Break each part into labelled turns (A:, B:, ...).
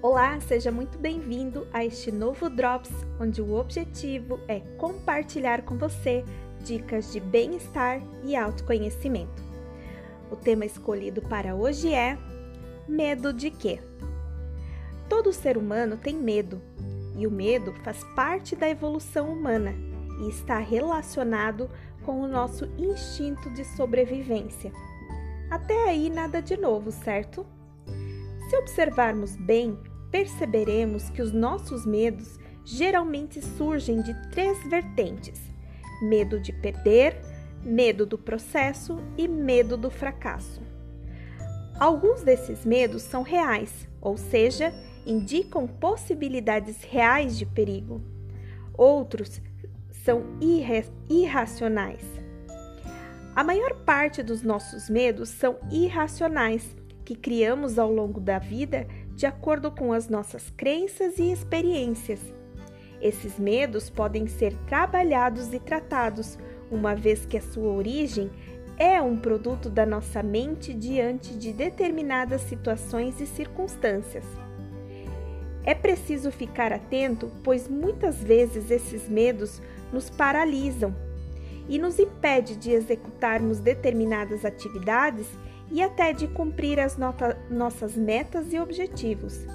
A: Olá, seja muito bem-vindo a este novo Drops, onde o objetivo é compartilhar com você dicas de bem-estar e autoconhecimento. O tema escolhido para hoje é Medo de quê? Todo ser humano tem medo, e o medo faz parte da evolução humana e está relacionado com o nosso instinto de sobrevivência. Até aí nada de novo, certo? Se observarmos bem, perceberemos que os nossos medos geralmente surgem de três vertentes: medo de perder, medo do processo e medo do fracasso. Alguns desses medos são reais, ou seja, indicam possibilidades reais de perigo. Outros são irracionais. A maior parte dos nossos medos são irracionais que criamos ao longo da vida de acordo com as nossas crenças e experiências. Esses medos podem ser trabalhados e tratados, uma vez que a sua origem é um produto da nossa mente diante de determinadas situações e circunstâncias. É preciso ficar atento, pois muitas vezes esses medos nos paralisam e nos impede de executarmos determinadas atividades e até de cumprir as nossas metas e objetivos.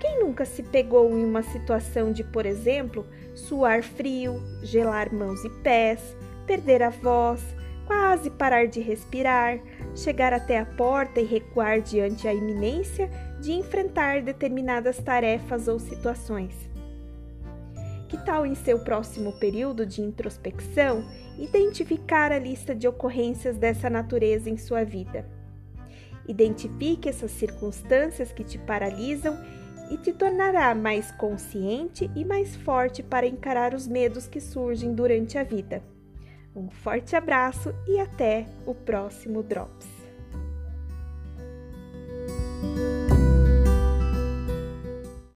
A: Quem nunca se pegou em uma situação de, por exemplo, suar frio, gelar mãos e pés, perder a voz, quase parar de respirar, chegar até a porta e recuar diante a iminência de enfrentar determinadas tarefas ou situações? Que tal em seu próximo período de introspecção identificar a lista de ocorrências dessa natureza em sua vida? Identifique essas circunstâncias que te paralisam e te tornará mais consciente e mais forte para encarar os medos que surgem durante a vida. Um forte abraço e até o próximo Drops!